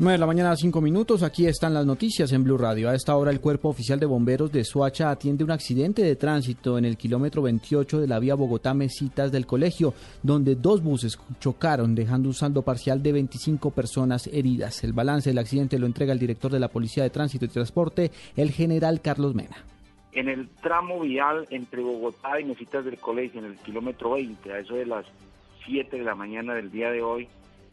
9 de la mañana, 5 minutos. Aquí están las noticias en Blue Radio. A esta hora, el Cuerpo Oficial de Bomberos de Suacha atiende un accidente de tránsito en el kilómetro 28 de la vía Bogotá-Mesitas del colegio, donde dos buses chocaron, dejando un saldo parcial de 25 personas heridas. El balance del accidente lo entrega el director de la Policía de Tránsito y Transporte, el general Carlos Mena. En el tramo vial entre Bogotá y Mesitas del colegio, en el kilómetro 20, a eso de las 7 de la mañana del día de hoy,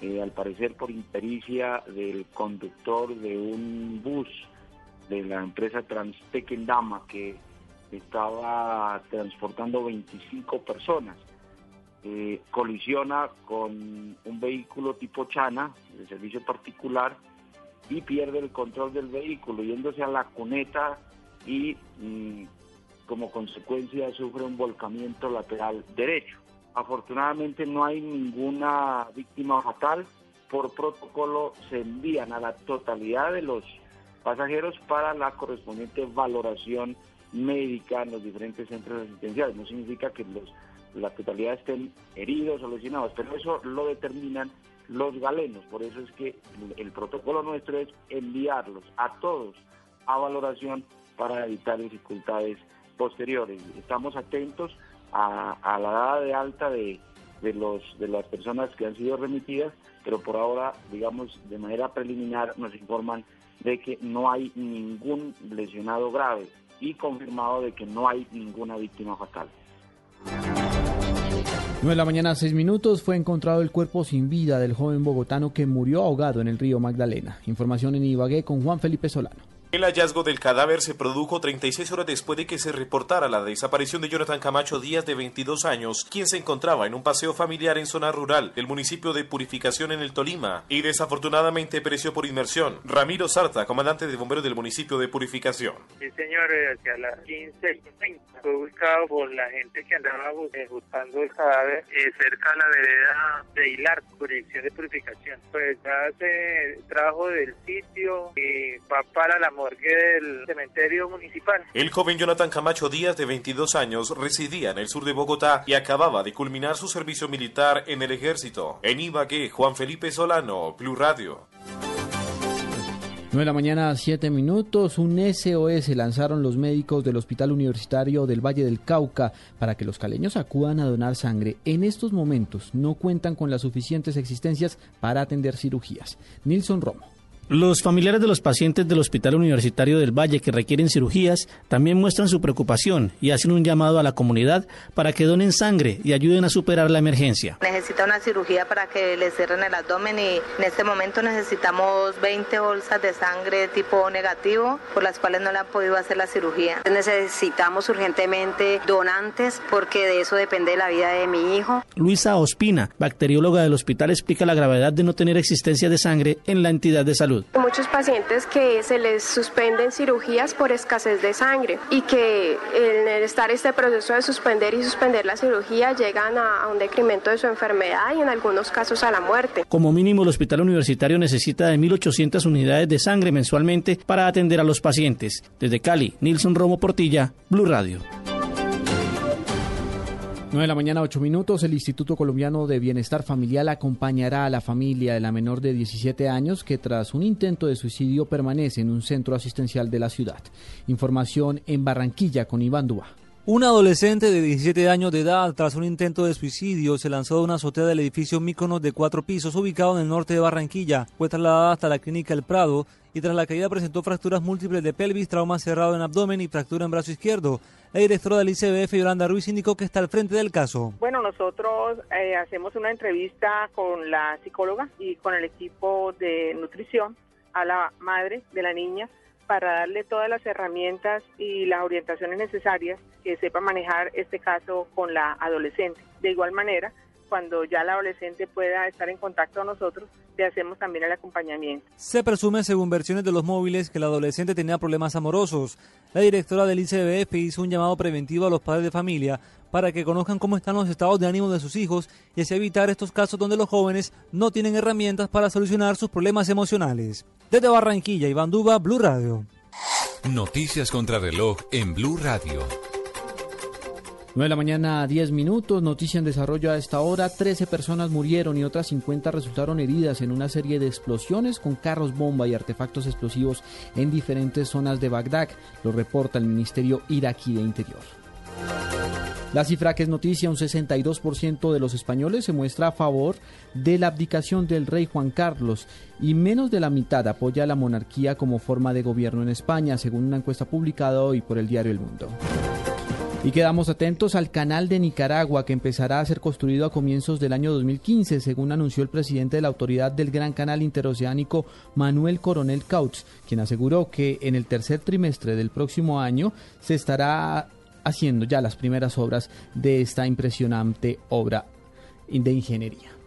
eh, al parecer por impericia del conductor de un bus de la empresa Transtequendama que estaba transportando 25 personas. Eh, colisiona con un vehículo tipo Chana, de servicio particular, y pierde el control del vehículo, yéndose a la cuneta y mm, como consecuencia sufre un volcamiento lateral derecho. Afortunadamente no hay ninguna víctima fatal. Por protocolo se envían a la totalidad de los pasajeros para la correspondiente valoración médica en los diferentes centros asistenciales. No significa que los, la totalidad estén heridos o lesionados, pero eso lo determinan los galenos. Por eso es que el protocolo nuestro es enviarlos a todos a valoración para evitar dificultades posteriores. Estamos atentos a, la dada de alta de, de, los, de las personas que han sido remitidas, pero por ahora, digamos, de manera preliminar nos informan de que no hay ningún lesionado grave y confirmado de que no hay ninguna víctima fatal. 9 de la mañana, 6 minutos, fue encontrado el cuerpo sin vida del joven bogotano que murió ahogado en el río Magdalena. Información en Ibagué con Juan Felipe Solano. El hallazgo del cadáver se produjo 36 horas después de que se reportara la desaparición de Jonathan Camacho Díaz de 22 años, quien se encontraba en un paseo familiar en zona rural del municipio de Purificación en el Tolima y desafortunadamente pereció por inmersión. Ramiro Sarta, comandante de bomberos del municipio de Purificación. Sí, señor, eh, hacia las 15 fue buscado por la gente que andaba eh, buscando el cadáver eh, cerca de la vereda de Hilar, proyección de purificación. Pues ya se trajo del sitio y va para la del cementerio municipal. El joven Jonathan Camacho Díaz, de 22 años, residía en el sur de Bogotá y acababa de culminar su servicio militar en el ejército. En Ibagué, Juan Felipe Solano, Blue Radio. 9 de la mañana, 7 minutos. Un SOS lanzaron los médicos del Hospital Universitario del Valle del Cauca para que los caleños acudan a donar sangre. En estos momentos no cuentan con las suficientes existencias para atender cirugías. Nilson Romo. Los familiares de los pacientes del Hospital Universitario del Valle que requieren cirugías también muestran su preocupación y hacen un llamado a la comunidad para que donen sangre y ayuden a superar la emergencia. Necesita una cirugía para que le cierren el abdomen y en este momento necesitamos 20 bolsas de sangre tipo negativo por las cuales no le han podido hacer la cirugía. Necesitamos urgentemente donantes porque de eso depende la vida de mi hijo. Luisa Ospina, bacterióloga del hospital, explica la gravedad de no tener existencia de sangre en la entidad de salud. Muchos pacientes que se les suspenden cirugías por escasez de sangre y que en el estar este proceso de suspender y suspender la cirugía llegan a, a un decremento de su enfermedad y en algunos casos a la muerte. Como mínimo, el hospital universitario necesita de 1.800 unidades de sangre mensualmente para atender a los pacientes. Desde Cali, Nilson Romo Portilla, Blue Radio. 9 de la mañana, 8 minutos. El Instituto Colombiano de Bienestar Familiar acompañará a la familia de la menor de 17 años que tras un intento de suicidio permanece en un centro asistencial de la ciudad. Información en Barranquilla con Iván. Un adolescente de 17 años de edad, tras un intento de suicidio, se lanzó de una azotea del edificio Míconos de cuatro pisos ubicado en el norte de Barranquilla. Fue trasladada hasta la clínica El Prado y tras la caída presentó fracturas múltiples de pelvis, trauma cerrado en abdomen y fractura en brazo izquierdo. La directora del ICBF, Yolanda Ruiz, indicó que está al frente del caso. Bueno, nosotros eh, hacemos una entrevista con la psicóloga y con el equipo de nutrición a la madre de la niña para darle todas las herramientas y las orientaciones necesarias que sepa manejar este caso con la adolescente. De igual manera, cuando ya la adolescente pueda estar en contacto con nosotros, le hacemos también el acompañamiento. Se presume, según versiones de los móviles, que la adolescente tenía problemas amorosos. La directora del ICBF hizo un llamado preventivo a los padres de familia para que conozcan cómo están los estados de ánimo de sus hijos y así evitar estos casos donde los jóvenes no tienen herramientas para solucionar sus problemas emocionales. Desde Barranquilla, Iván Duba, Blue Radio. Noticias contra reloj en Blue Radio. 9 de la mañana, 10 minutos. Noticia en desarrollo a esta hora. 13 personas murieron y otras 50 resultaron heridas en una serie de explosiones con carros bomba y artefactos explosivos en diferentes zonas de Bagdad. Lo reporta el Ministerio iraquí de Interior. La cifra que es noticia, un 62% de los españoles se muestra a favor de la abdicación del rey Juan Carlos y menos de la mitad apoya la monarquía como forma de gobierno en España, según una encuesta publicada hoy por el diario El Mundo. Y quedamos atentos al canal de Nicaragua que empezará a ser construido a comienzos del año 2015, según anunció el presidente de la autoridad del Gran Canal Interoceánico, Manuel Coronel Couch, quien aseguró que en el tercer trimestre del próximo año se estará haciendo ya las primeras obras de esta impresionante obra de ingeniería.